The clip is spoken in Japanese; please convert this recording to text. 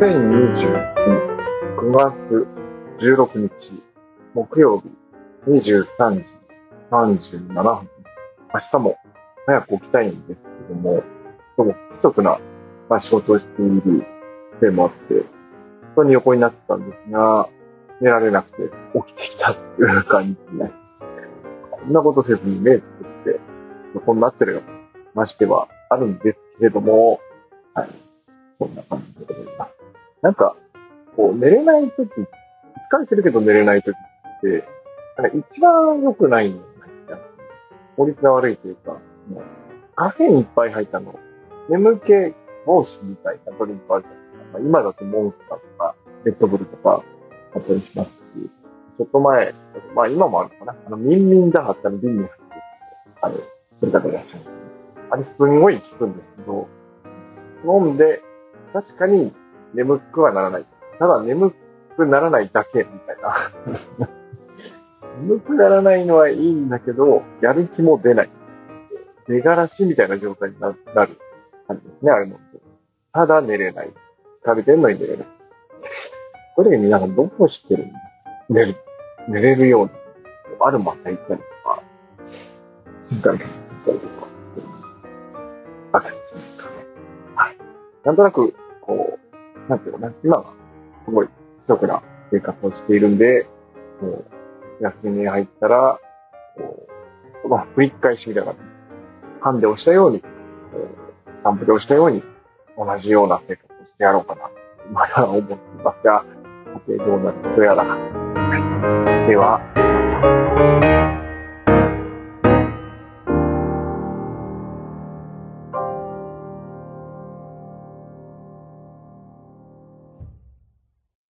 2020年9月16日木曜日23時37分。明日も早く起きたいんですけども、どうも不規則な、ま、仕事をしているせいもあって、本当に横になってたんですが、寝られなくて起きてきたっていう感じね。こんなことせずに目つぶって横になってるよ。ましてはあるんですけれども、はい。そんな感じでございます。なんか、こう、寝れないとき、疲れてるけど寝れないときって、なんか一番良くないんだ効率が悪いというか、もうカフェインいっぱい入ったの、眠気防止みたいなドリンクあるじゃないですか。まあ、今だとモンスターとか、レッドブルとか、あったりしますし、ちょっと前、まあ今もあるのかな。あの、ミンミンダハってあの瓶に入ってある、それ方いらっしゃる。あれすんごい効くんですけど、飲んで、確かに眠くはならない。ただ眠くならないだけ、みたいな。眠くならないのはいいんだけど、やる気も出ない。出がらしみたいな状態になる感じですね、あれも。ただ寝れない。疲れてんのに寝れない。これ皆さんどこ知ってるん寝る、寝れるように、あるまた行ったりとか、静かに行ったりとか、あったりするんですか。はい。なんとなく、なんていうのかな、今がすごい規則な生活をしているんで、こう、休みに入ったら、こう、まあ、繰り返しみたいな、ハンデをしたように、散歩でをしたように、同じような生活をしてやろうかな、まだ思っていますが、どうなることやら。はい、では、